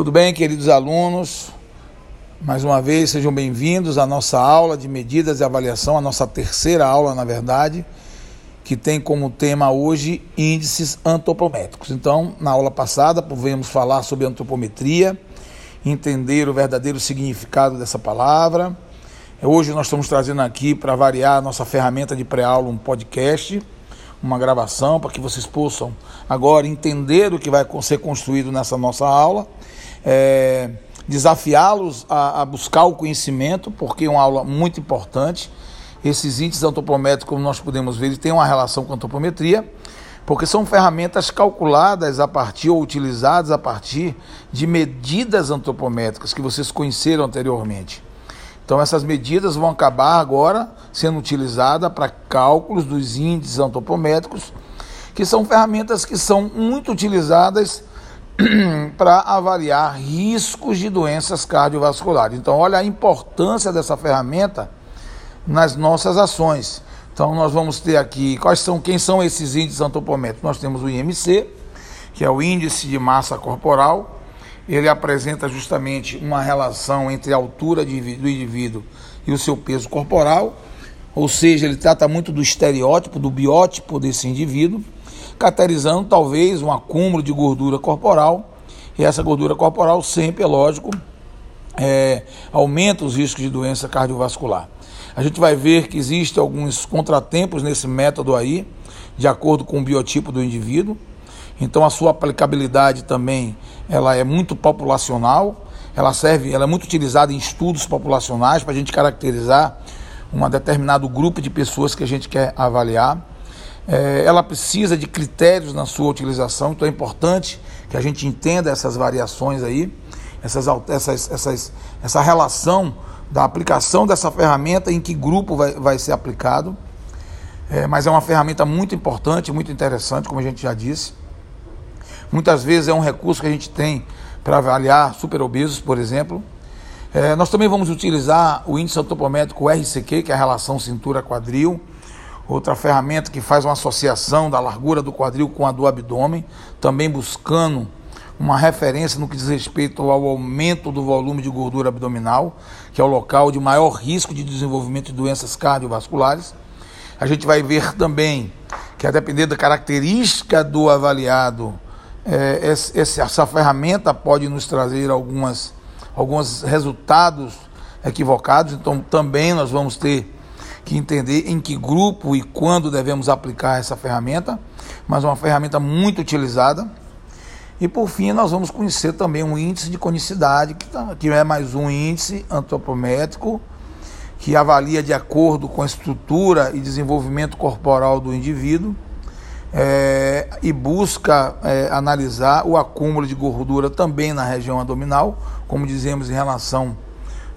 Tudo bem, queridos alunos? Mais uma vez, sejam bem-vindos à nossa aula de medidas e avaliação, a nossa terceira aula, na verdade, que tem como tema hoje índices antropométricos. Então, na aula passada, podemos falar sobre antropometria, entender o verdadeiro significado dessa palavra. Hoje nós estamos trazendo aqui, para variar, a nossa ferramenta de pré-aula, um podcast uma gravação para que vocês possam agora entender o que vai ser construído nessa nossa aula. É, desafiá-los a, a, buscar o conhecimento, porque é uma aula muito importante. Esses índices antropométricos, como nós podemos ver, têm uma relação com a antropometria, porque são ferramentas calculadas a partir ou utilizadas a partir de medidas antropométricas que vocês conheceram anteriormente. Então essas medidas vão acabar agora sendo utilizadas para cálculos dos índices antropométricos, que são ferramentas que são muito utilizadas para avaliar riscos de doenças cardiovasculares. Então olha a importância dessa ferramenta nas nossas ações. Então nós vamos ter aqui quais são quem são esses índices antropométricos. Nós temos o IMC, que é o índice de massa corporal, ele apresenta justamente uma relação entre a altura do indivíduo e o seu peso corporal, ou seja, ele trata muito do estereótipo, do biótipo desse indivíduo, caracterizando talvez um acúmulo de gordura corporal, e essa gordura corporal sempre, é lógico, é, aumenta os riscos de doença cardiovascular. A gente vai ver que existem alguns contratempos nesse método aí, de acordo com o biotipo do indivíduo. Então a sua aplicabilidade também ela é muito populacional, ela serve, ela é muito utilizada em estudos populacionais para a gente caracterizar um determinado grupo de pessoas que a gente quer avaliar. É, ela precisa de critérios na sua utilização, então é importante que a gente entenda essas variações aí, essas, essas, essas, essa relação da aplicação dessa ferramenta, em que grupo vai, vai ser aplicado. É, mas é uma ferramenta muito importante, muito interessante, como a gente já disse. Muitas vezes é um recurso que a gente tem para avaliar superobesos, por exemplo. É, nós também vamos utilizar o índice antropométrico RCQ, que é a relação cintura-quadril, outra ferramenta que faz uma associação da largura do quadril com a do abdômen, também buscando uma referência no que diz respeito ao aumento do volume de gordura abdominal, que é o local de maior risco de desenvolvimento de doenças cardiovasculares. A gente vai ver também que, a depender da característica do avaliado, é, essa ferramenta pode nos trazer algumas, alguns resultados equivocados, então também nós vamos ter que entender em que grupo e quando devemos aplicar essa ferramenta, mas uma ferramenta muito utilizada. E por fim, nós vamos conhecer também um índice de conicidade, que, tá, que é mais um índice antropométrico que avalia de acordo com a estrutura e desenvolvimento corporal do indivíduo é, e busca é, analisar o acúmulo de gordura também na região abdominal, como dizemos em relação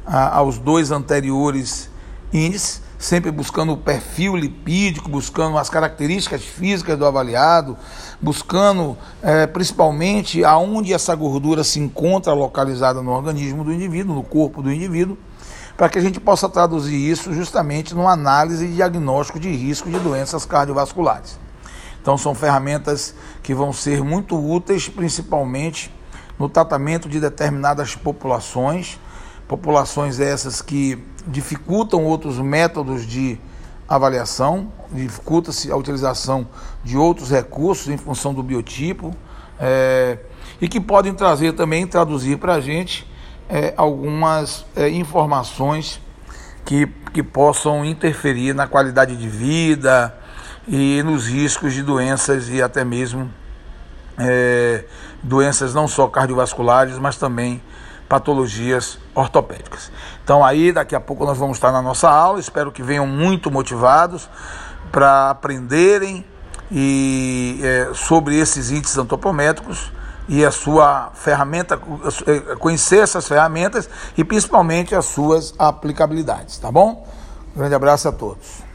a, aos dois anteriores índices, sempre buscando o perfil lipídico, buscando as características físicas do avaliado, buscando é, principalmente aonde essa gordura se encontra localizada no organismo do indivíduo, no corpo do indivíduo, para que a gente possa traduzir isso justamente numa análise e diagnóstico de risco de doenças cardiovasculares. Então, são ferramentas que vão ser muito úteis, principalmente no tratamento de determinadas populações, populações essas que dificultam outros métodos de avaliação, dificulta-se a utilização de outros recursos em função do biotipo, é, e que podem trazer também, traduzir para a gente é, algumas é, informações que, que possam interferir na qualidade de vida, e nos riscos de doenças e até mesmo doenças não só cardiovasculares, mas também patologias ortopédicas. Então aí daqui a pouco nós vamos estar na nossa aula, espero que venham muito motivados para aprenderem e, é, sobre esses índices antropométricos e a sua ferramenta, é, conhecer essas ferramentas e principalmente as suas aplicabilidades, tá bom? Grande abraço a todos.